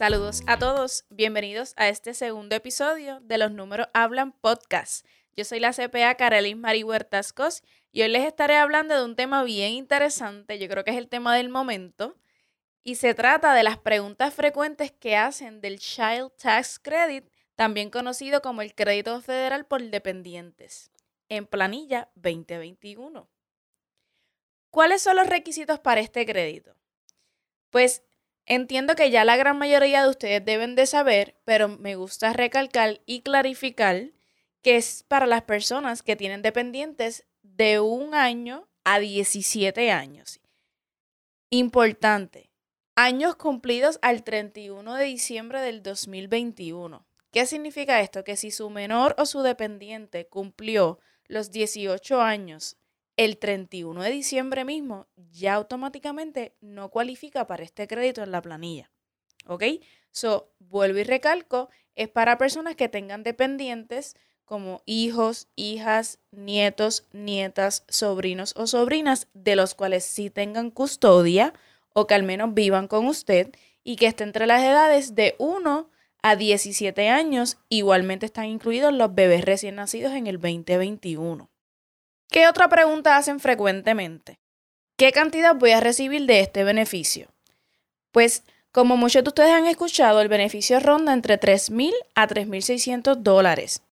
Saludos a todos, bienvenidos a este segundo episodio de Los Números Hablan Podcast. Yo soy la CPA Carolyn Mari Huertascos y hoy les estaré hablando de un tema bien interesante, yo creo que es el tema del momento, y se trata de las preguntas frecuentes que hacen del Child Tax Credit, también conocido como el crédito federal por dependientes, en planilla 2021. ¿Cuáles son los requisitos para este crédito? Pues entiendo que ya la gran mayoría de ustedes deben de saber, pero me gusta recalcar y clarificar que es para las personas que tienen dependientes de un año a 17 años. Importante, años cumplidos al 31 de diciembre del 2021. ¿Qué significa esto? Que si su menor o su dependiente cumplió los 18 años el 31 de diciembre mismo, ya automáticamente no cualifica para este crédito en la planilla. ¿Ok? So, vuelvo y recalco, es para personas que tengan dependientes como hijos, hijas, nietos, nietas, sobrinos o sobrinas, de los cuales sí tengan custodia o que al menos vivan con usted y que esté entre las edades de 1 a 17 años. Igualmente están incluidos los bebés recién nacidos en el 2021. ¿Qué otra pregunta hacen frecuentemente? ¿Qué cantidad voy a recibir de este beneficio? Pues, como muchos de ustedes han escuchado, el beneficio ronda entre 3.000 a 3.600 dólares.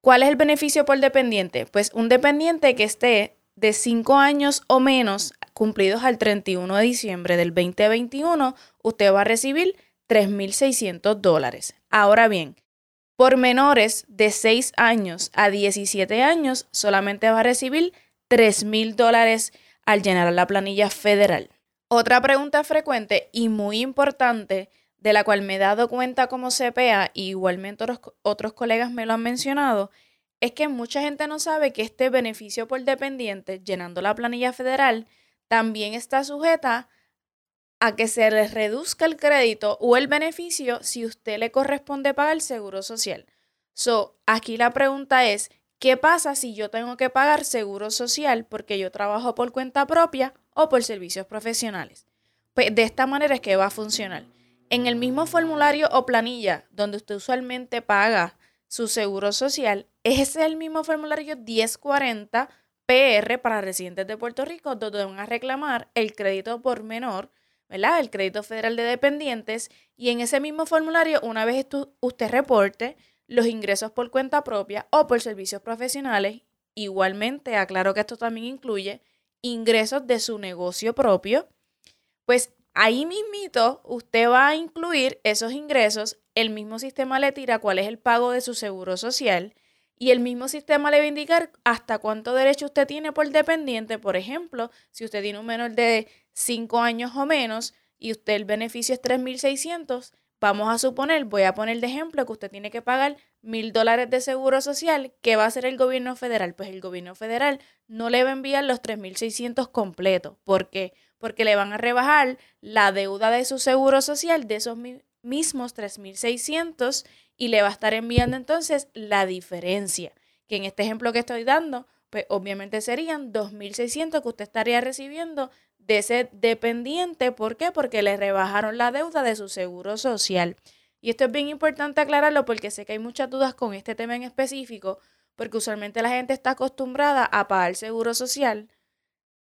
¿Cuál es el beneficio por dependiente? Pues un dependiente que esté de 5 años o menos cumplidos al 31 de diciembre del 2021, usted va a recibir 3.600 dólares. Ahora bien, por menores de 6 años a 17 años, solamente va a recibir 3.000 dólares al llenar la planilla federal. Otra pregunta frecuente y muy importante, de la cual me he dado cuenta como CPA, y igualmente otros, otros colegas me lo han mencionado, es que mucha gente no sabe que este beneficio por dependiente, llenando la planilla federal, también está sujeta a que se les reduzca el crédito o el beneficio si usted le corresponde pagar el seguro social. So, aquí la pregunta es, ¿qué pasa si yo tengo que pagar seguro social porque yo trabajo por cuenta propia o por servicios profesionales? Pues de esta manera es que va a funcionar. En el mismo formulario o planilla donde usted usualmente paga su seguro social, es el mismo formulario 1040 PR para residentes de Puerto Rico, donde van a reclamar el crédito por menor ¿verdad? El crédito federal de dependientes y en ese mismo formulario, una vez usted reporte los ingresos por cuenta propia o por servicios profesionales, igualmente aclaro que esto también incluye ingresos de su negocio propio, pues ahí mismito usted va a incluir esos ingresos, el mismo sistema le tira cuál es el pago de su seguro social y el mismo sistema le va a indicar hasta cuánto derecho usted tiene por dependiente. Por ejemplo, si usted tiene un menor de 5 años o menos y usted el beneficio es 3.600, vamos a suponer, voy a poner de ejemplo que usted tiene que pagar mil dólares de seguro social. ¿Qué va a hacer el gobierno federal? Pues el gobierno federal no le va a enviar los 3.600 completos. ¿Por qué? Porque le van a rebajar la deuda de su seguro social de esos mismos 3.600 y le va a estar enviando entonces la diferencia, que en este ejemplo que estoy dando, pues obviamente serían 2.600 que usted estaría recibiendo de ese dependiente. ¿Por qué? Porque le rebajaron la deuda de su seguro social. Y esto es bien importante aclararlo porque sé que hay muchas dudas con este tema en específico, porque usualmente la gente está acostumbrada a pagar seguro social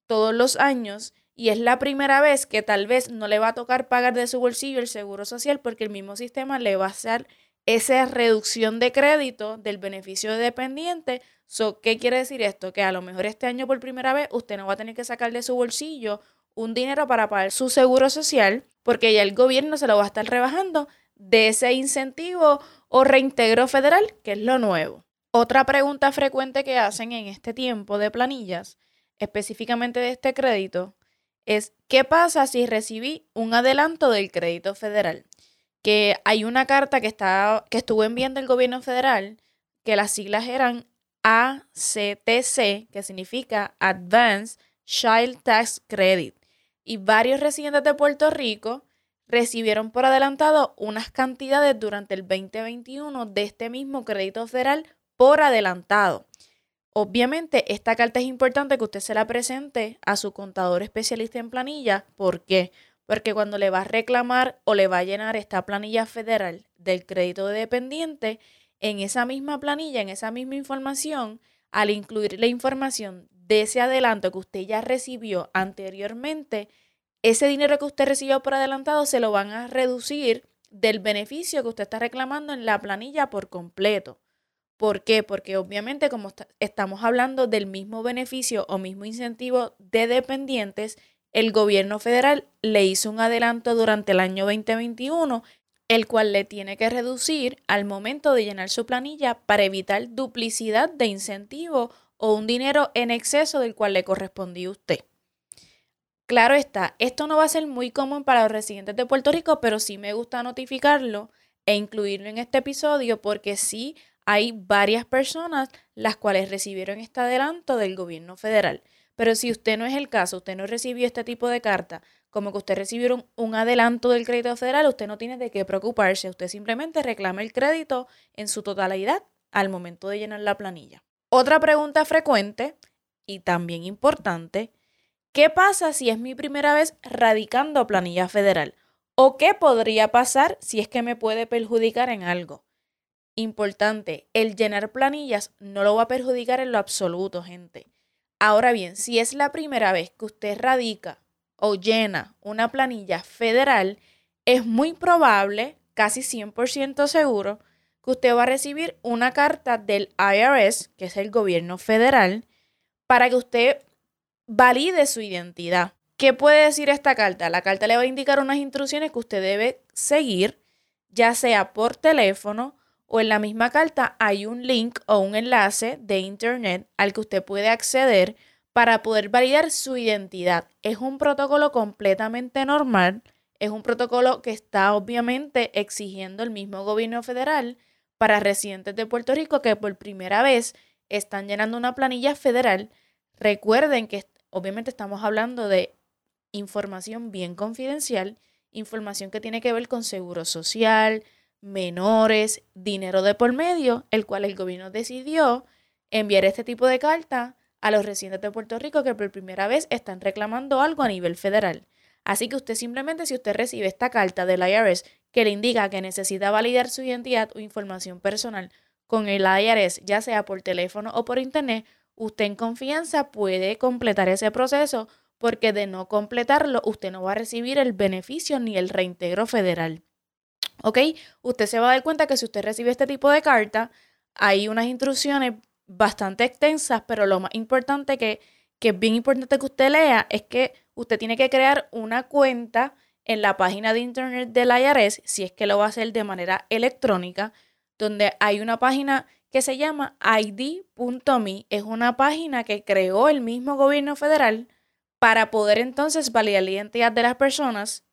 todos los años y es la primera vez que tal vez no le va a tocar pagar de su bolsillo el seguro social porque el mismo sistema le va a hacer esa reducción de crédito del beneficio dependiente. So, ¿Qué quiere decir esto? Que a lo mejor este año por primera vez usted no va a tener que sacar de su bolsillo un dinero para pagar su seguro social porque ya el gobierno se lo va a estar rebajando de ese incentivo o reintegro federal, que es lo nuevo. Otra pregunta frecuente que hacen en este tiempo de planillas, específicamente de este crédito, es ¿qué pasa si recibí un adelanto del crédito federal? Que hay una carta que, está, que estuvo enviando el gobierno federal, que las siglas eran ACTC, que significa Advanced Child Tax Credit. Y varios residentes de Puerto Rico recibieron por adelantado unas cantidades durante el 2021 de este mismo crédito federal por adelantado. Obviamente, esta carta es importante que usted se la presente a su contador especialista en planilla. ¿Por qué? porque cuando le va a reclamar o le va a llenar esta planilla federal del crédito de dependiente, en esa misma planilla, en esa misma información, al incluir la información de ese adelanto que usted ya recibió anteriormente, ese dinero que usted recibió por adelantado se lo van a reducir del beneficio que usted está reclamando en la planilla por completo. ¿Por qué? Porque obviamente como estamos hablando del mismo beneficio o mismo incentivo de dependientes, el gobierno federal le hizo un adelanto durante el año 2021, el cual le tiene que reducir al momento de llenar su planilla para evitar duplicidad de incentivo o un dinero en exceso del cual le correspondía a usted. Claro está, esto no va a ser muy común para los residentes de Puerto Rico, pero sí me gusta notificarlo e incluirlo en este episodio porque sí hay varias personas las cuales recibieron este adelanto del gobierno federal. Pero si usted no es el caso, usted no recibió este tipo de carta, como que usted recibió un, adelanto del crédito federal, usted no tiene de qué preocuparse, usted simplemente reclama el crédito en su totalidad al momento de llenar la planilla. Otra pregunta frecuente y también importante, ¿qué pasa si es mi primera vez radicando planilla federal? ¿O qué podría pasar si es que me puede perjudicar en algo? Importante, el llenar planillas no lo va a perjudicar en lo absoluto, gente. Ahora bien, si es la primera vez que usted radica o llena una planilla federal, es muy probable, casi 100% seguro, que usted va a recibir una carta del IRS, que es el gobierno federal, para que usted valide su identidad. ¿Qué puede decir esta carta? La carta le va a indicar unas instrucciones que usted debe seguir, ya sea por teléfono o en la misma carta hay un link o un enlace de internet al que usted puede acceder para poder validar su identidad. Es un protocolo completamente normal, es un protocolo que está obviamente exigiendo el mismo gobierno federal para residentes de Puerto Rico que por primera vez están llenando una planilla federal. Recuerden que obviamente estamos hablando de información bien confidencial, información que tiene que ver con seguro social, menores, dinero de por medio, el cual el gobierno decidió enviar este tipo de carta a los residentes de Puerto Rico que por primera vez están reclamando algo a nivel federal. Así que usted simplemente, si usted recibe esta carta del IRS que le indica que necesita validar su identidad o información personal con el IRS, ya sea por teléfono o por internet, usted en confianza puede completar ese proceso porque de no completarlo, usted no va a recibir el beneficio ni el reintegro federal. ¿Ok? Usted se va a dar cuenta que si usted recibe este tipo de carta, hay unas instrucciones bastante extensas, pero lo más importante que, que es bien importante que usted lea es que usted tiene que crear una cuenta en la página de internet del IRS, si es que lo va a hacer de manera electrónica, donde hay una página que se llama id.me. Es una página que creó el mismo gobierno federal para poder entonces validar la identidad de las personas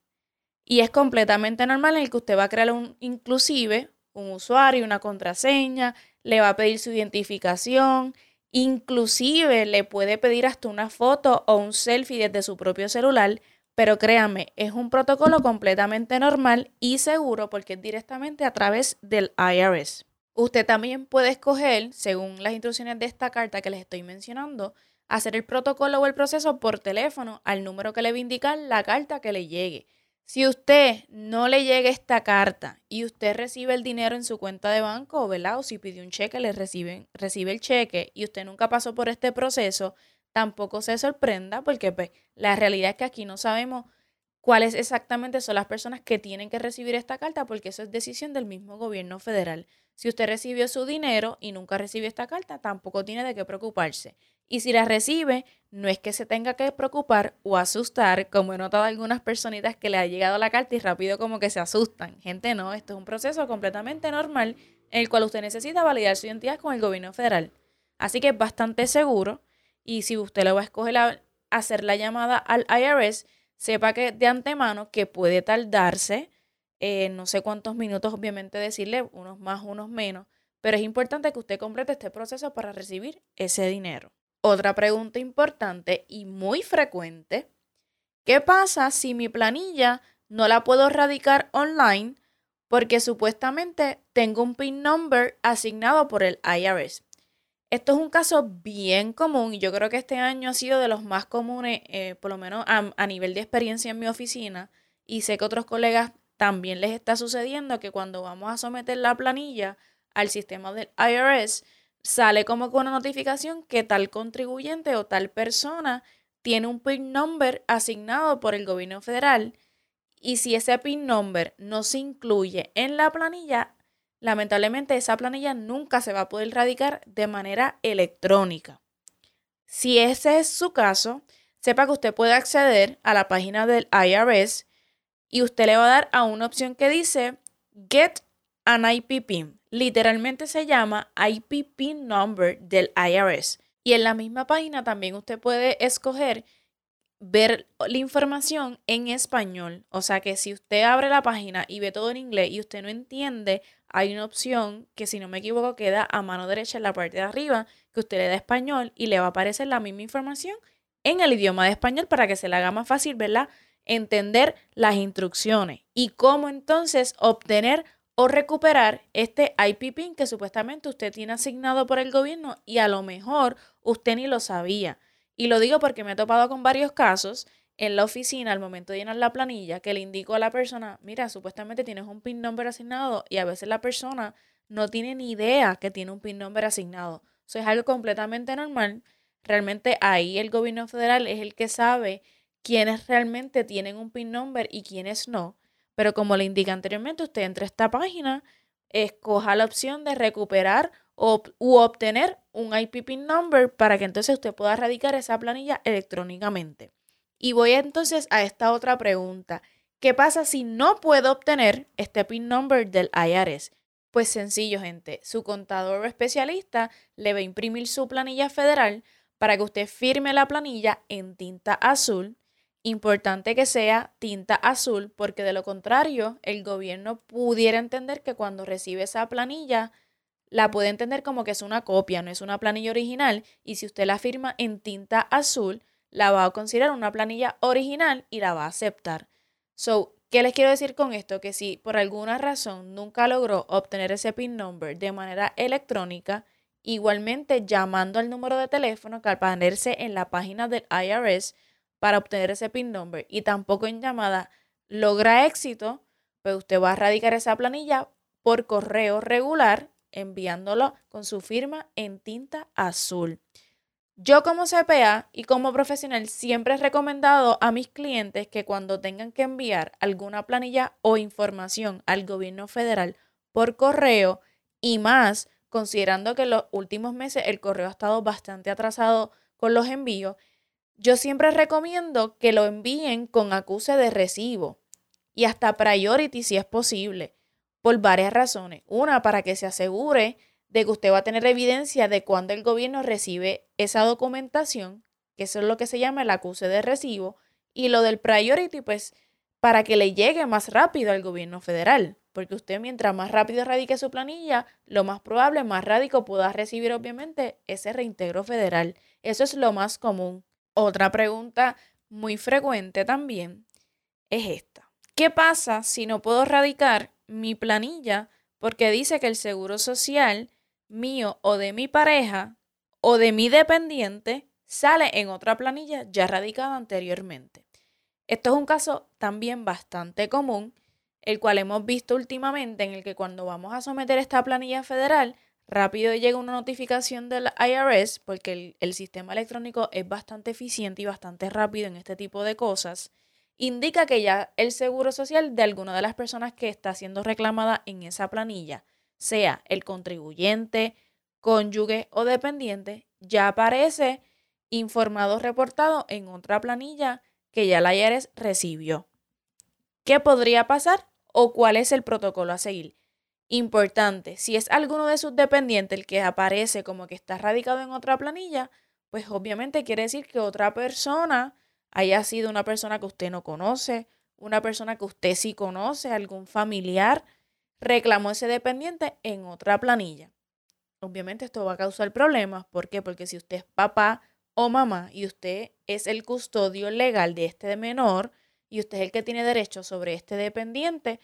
y es completamente normal en el que usted va a crear un, inclusive un usuario, una contraseña, le va a pedir su identificación, inclusive le puede pedir hasta una foto o un selfie desde su propio celular, pero créame, es un protocolo completamente normal y seguro porque es directamente a través del IRS. Usted también puede escoger, según las instrucciones de esta carta que les estoy mencionando, hacer el protocolo o el proceso por teléfono al número que le va a indicar la carta que le llegue. Si usted no le llega esta carta y usted recibe el dinero en su cuenta de banco, ¿verdad? O si pidió un cheque, le recibe, recibe el cheque y usted nunca pasó por este proceso, tampoco se sorprenda porque pues, la realidad es que aquí no sabemos cuáles exactamente son las personas que tienen que recibir esta carta porque eso es decisión del mismo gobierno federal. Si usted recibió su dinero y nunca recibió esta carta, tampoco tiene de qué preocuparse. Y si la recibe, no es que se tenga que preocupar o asustar, como he notado algunas personitas que le ha llegado la carta y rápido como que se asustan. Gente, no, esto es un proceso completamente normal en el cual usted necesita validar su identidad con el gobierno federal. Así que es bastante seguro y si usted le va a escoger hacer la llamada al IRS, sepa que de antemano que puede tardarse, eh, no sé cuántos minutos, obviamente decirle, unos más, unos menos, pero es importante que usted complete este proceso para recibir ese dinero. Otra pregunta importante y muy frecuente, ¿qué pasa si mi planilla no la puedo radicar online porque supuestamente tengo un PIN number asignado por el IRS? Esto es un caso bien común y yo creo que este año ha sido de los más comunes, eh, por lo menos a, a nivel de experiencia en mi oficina, y sé que otros colegas también les está sucediendo que cuando vamos a someter la planilla al sistema del IRS, sale como con una notificación que tal contribuyente o tal persona tiene un PIN number asignado por el gobierno federal y si ese PIN number no se incluye en la planilla, lamentablemente esa planilla nunca se va a poder radicar de manera electrónica. Si ese es su caso, sepa que usted puede acceder a la página del IRS y usted le va a dar a una opción que dice Get an IP PIN. Literalmente se llama IP PIN Number del IRS. Y en la misma página también usted puede escoger ver la información en español. O sea que si usted abre la página y ve todo en inglés y usted no entiende, hay una opción que si no me equivoco queda a mano derecha en la parte de arriba que usted le da español y le va a aparecer la misma información en el idioma de español para que se le haga más fácil, ¿verdad? Entender las instrucciones y cómo entonces obtener o recuperar este IP PIN que supuestamente usted tiene asignado por el gobierno y a lo mejor usted ni lo sabía. Y lo digo porque me he topado con varios casos en la oficina al momento de llenar la planilla que le indico a la persona, mira, supuestamente tienes un PIN number asignado y a veces la persona no tiene ni idea que tiene un PIN number asignado. Eso es algo completamente normal. Realmente ahí el gobierno federal es el que sabe quiénes realmente tienen un PIN number y quiénes no. Pero como le indica anteriormente, usted entra a esta página, escoja la opción de recuperar o, u obtener un IP PIN number para que entonces usted pueda radicar esa planilla electrónicamente. Y voy entonces a esta otra pregunta. ¿Qué pasa si no puedo obtener este PIN number del IRS? Pues sencillo, gente. Su contador especialista le va a imprimir su planilla federal para que usted firme la planilla en tinta azul. Importante que sea tinta azul porque de lo contrario el gobierno pudiera entender que cuando recibe esa planilla la puede entender como que es una copia, no es una planilla original y si usted la firma en tinta azul la va a considerar una planilla original y la va a aceptar. So, ¿qué les quiero decir con esto? Que si por alguna razón nunca logró obtener ese PIN number de manera electrónica, igualmente llamando al número de teléfono que al ponerse en la página del IRS para obtener ese PIN number y tampoco en llamada logra éxito, pues usted va a radicar esa planilla por correo regular enviándolo con su firma en tinta azul. Yo como CPA y como profesional siempre he recomendado a mis clientes que cuando tengan que enviar alguna planilla o información al gobierno federal por correo y más considerando que en los últimos meses el correo ha estado bastante atrasado con los envíos, yo siempre recomiendo que lo envíen con acuse de recibo y hasta priority si es posible, por varias razones. Una, para que se asegure de que usted va a tener evidencia de cuando el gobierno recibe esa documentación, que eso es lo que se llama el acuse de recibo, y lo del priority, pues para que le llegue más rápido al gobierno federal, porque usted mientras más rápido radique su planilla, lo más probable, más rápido pueda recibir obviamente ese reintegro federal. Eso es lo más común. Otra pregunta muy frecuente también es esta. ¿Qué pasa si no puedo radicar mi planilla porque dice que el seguro social mío o de mi pareja o de mi dependiente sale en otra planilla ya radicada anteriormente. Esto es un caso también bastante común, el cual hemos visto últimamente en el que cuando vamos a someter esta planilla federal, rápido llega una notificación del IRS, porque el, sistema electrónico es bastante eficiente y bastante rápido en este tipo de cosas, indica que ya el seguro social de alguna de las personas que está siendo reclamada en esa planilla sea el contribuyente, cónyuge o dependiente, ya aparece informado reportado en otra planilla que ya la IRS recibió. ¿Qué podría pasar o cuál es el protocolo a seguir? Importante, si es alguno de sus dependientes el que aparece como que está radicado en otra planilla, pues obviamente quiere decir que otra persona haya sido una persona que usted no conoce, una persona que usted sí conoce, algún familiar, reclamó ese dependiente en otra planilla. Obviamente esto va a causar problemas. ¿Por qué? Porque si usted es papá o mamá y usted es el custodio legal de este menor y usted es el que tiene derecho sobre este dependiente,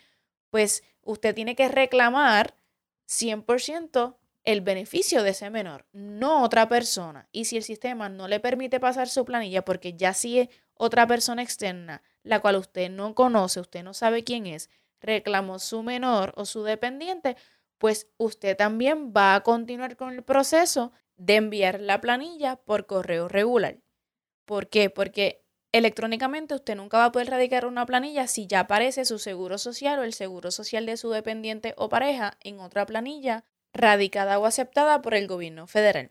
pues usted tiene que reclamar 100% el beneficio de ese menor, no otra persona. Y si el sistema no le permite pasar su planilla porque ya si otra persona externa la cual usted no conoce, usted no sabe quién es, reclamó su menor o su dependiente, pues usted también va a continuar con el proceso de enviar la planilla por correo regular. ¿Por qué? Porque electrónicamente usted nunca va a poder radicar una planilla si ya aparece su seguro social o el seguro social de su dependiente o pareja en otra planilla radicada o aceptada por el gobierno federal.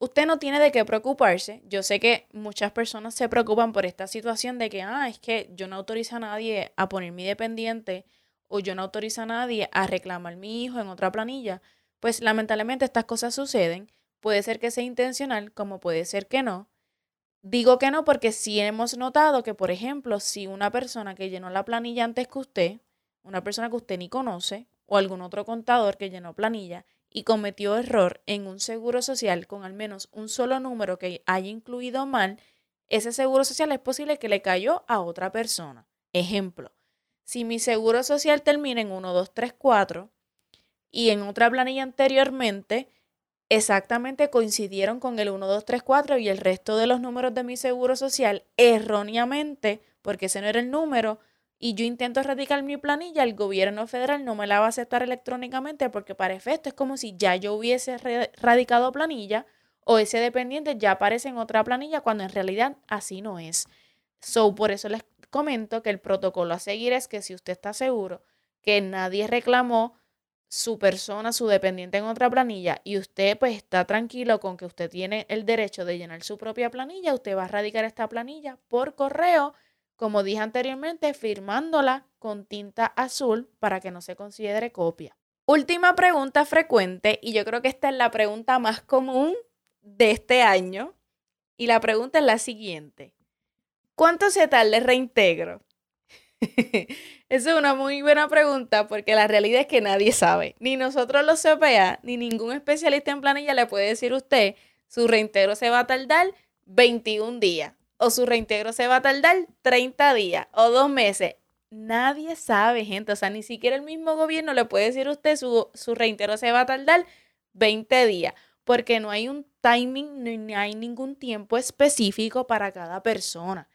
Usted no tiene de qué preocuparse. Yo sé que muchas personas se preocupan por esta situación de que, ah, es que yo no autorizo a nadie a poner mi dependiente o yo no autorizo a nadie a reclamar mi hijo en otra planilla. Pues lamentablemente estas cosas suceden. Puede ser que sea intencional, como puede ser que no. Digo que no porque sí hemos notado que, por ejemplo, si una persona que llenó la planilla antes que usted, una persona que usted ni conoce, o algún otro contador que llenó planilla y cometió error en un seguro social con al menos un solo número que haya incluido mal, ese seguro social es posible que le cayó a otra persona. Ejemplo, si mi seguro social termina en 1, 2, 3, 4 y en otra planilla anteriormente exactamente coincidieron con el 1, 2, 3, 4 y el resto de los números de mi seguro social erróneamente, porque ese no era el número, y yo intento radicar mi planilla, el gobierno federal no me la va a aceptar electrónicamente porque para efecto es como si ya yo hubiese radicado planilla o ese dependiente ya aparece en otra planilla cuando en realidad así no es. So, por eso les comento que el protocolo a seguir es que si usted está seguro que nadie reclamó su persona, su dependiente en otra planilla y usted pues está tranquilo con que usted tiene el derecho de llenar su propia planilla, usted va a radicar esta planilla por correo, como dije anteriormente, firmándola con tinta azul para que no se considere copia. Última pregunta frecuente, y yo creo que esta es la pregunta más común de este año, y la pregunta es la siguiente. ¿Cuánto se tarda el reintegro? Esa es una muy buena pregunta porque la realidad es que nadie sabe. Ni nosotros los CPA, ni ningún especialista en planilla le puede decir a usted su reintegro se va a tardar 21 días o su reintegro se va a tardar 30 días o dos meses. Nadie sabe, gente. O sea, ni siquiera el mismo gobierno le puede decir a usted su, su reintegro se va a tardar 20 días porque no hay un timing ni hay ningún tiempo específico para cada persona.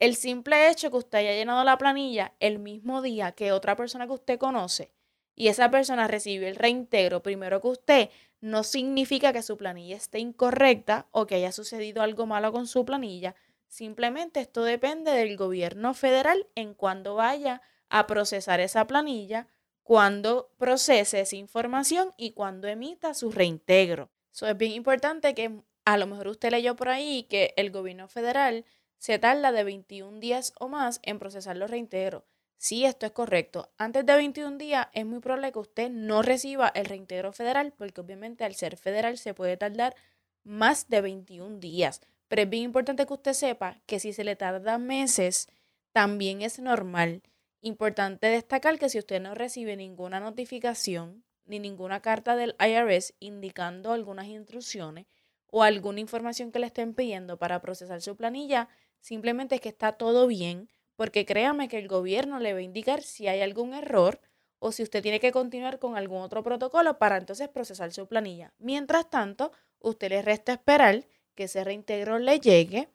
El simple hecho que usted haya llenado la planilla el mismo día que otra persona que usted conoce y esa persona recibió el reintegro primero que usted, no significa que su planilla esté incorrecta o que haya sucedido algo malo con su planilla. Simplemente esto depende del gobierno federal en cuando vaya a procesar esa planilla, cuando procese esa información y cuando emita su reintegro. Eso es bien importante que a lo mejor usted leyó por ahí que el gobierno federal se tarda de 21 días o más en procesar los reintegros. Si esto es correcto, antes de 21 días es muy probable que usted no reciba el reintegro federal, porque obviamente al ser federal se puede tardar más de 21 días. Pero es bien importante que usted sepa que si se le tarda meses, también es normal. Importante destacar que si usted no recibe ninguna notificación ni ninguna carta del IRS indicando algunas instrucciones o alguna información que le estén pidiendo para procesar su planilla, Simplemente es que está todo bien, porque créame que el gobierno le va a indicar si hay algún error o si usted tiene que continuar con algún otro protocolo para entonces procesar su planilla. Mientras tanto, usted le resta esperar que ese reintegro le llegue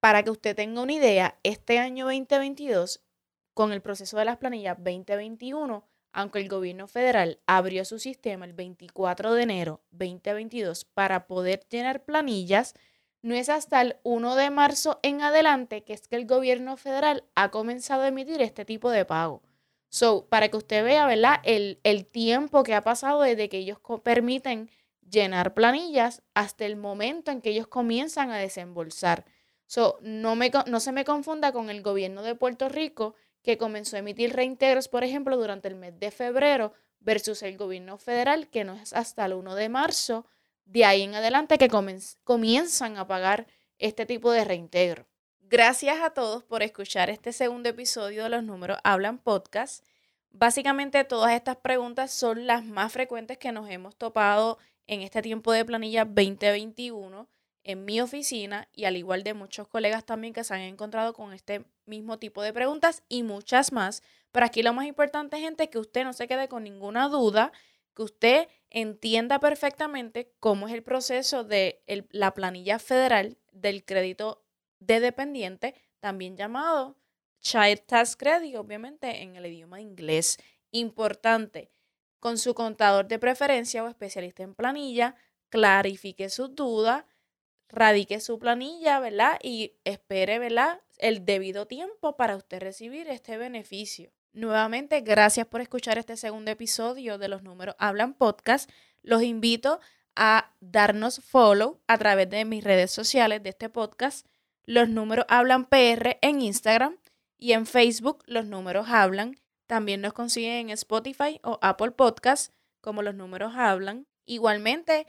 para que usted tenga una idea, este año 2022, con el proceso de las planillas 2021, aunque el gobierno federal abrió su sistema el 24 de enero 2022 para poder llenar planillas, no es hasta el 1 de marzo en adelante que es que el gobierno federal ha comenzado a emitir este tipo de pago. So, para que usted vea, ¿verdad? El, el tiempo que ha pasado desde que ellos permiten llenar planillas hasta el momento en que ellos comienzan a desembolsar. So, no, me, no se me confunda con el gobierno de Puerto Rico que comenzó a emitir reintegros, por ejemplo, durante el mes de febrero versus el gobierno federal que no es hasta el 1 de marzo de ahí en adelante que comienzan a pagar este tipo de reintegro. Gracias a todos por escuchar este segundo episodio de Los Números Hablan Podcast. Básicamente todas estas preguntas son las más frecuentes que nos hemos topado en este tiempo de planilla 2021 en mi oficina y al igual de muchos colegas también que se han encontrado con este mismo tipo de preguntas y muchas más. Pero aquí lo más importante, gente, es que usted no se quede con ninguna duda que usted entienda perfectamente cómo es el proceso de la planilla federal del crédito de dependiente, también llamado Child Tax Credit, obviamente en el idioma inglés. Importante, con su contador de preferencia o especialista en planilla, clarifique sus dudas, radique su planilla, ¿verdad? Y espere, ¿verdad? El debido tiempo para usted recibir este beneficio. Nuevamente, gracias por escuchar este segundo episodio de Los Números Hablan Podcast. Los invito a darnos follow a través de mis redes sociales de este podcast. Los Números Hablan PR en Instagram y en Facebook Los Números Hablan. También nos consiguen en Spotify o Apple Podcast como Los Números Hablan. Igualmente,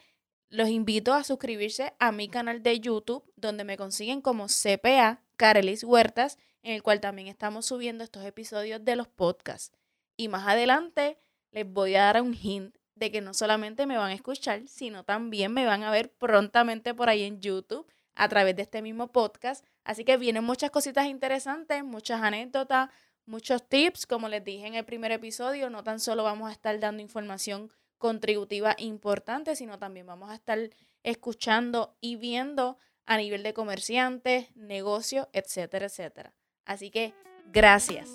los invito a suscribirse a mi canal de YouTube, donde me consiguen como CPA Carelis Huertas, en el cual también estamos subiendo estos episodios de los podcasts. Y más adelante les voy a dar un hint de que no solamente me van a escuchar, sino también me van a ver prontamente por ahí en YouTube a través de este mismo podcast. Así que vienen muchas cositas interesantes, muchas anécdotas, muchos tips. Como les dije en el primer episodio, no tan solo vamos a estar dando información contributiva importante, sino también vamos a estar escuchando y viendo a nivel de comerciantes, negocios, etcétera, etcétera. Así que gracias.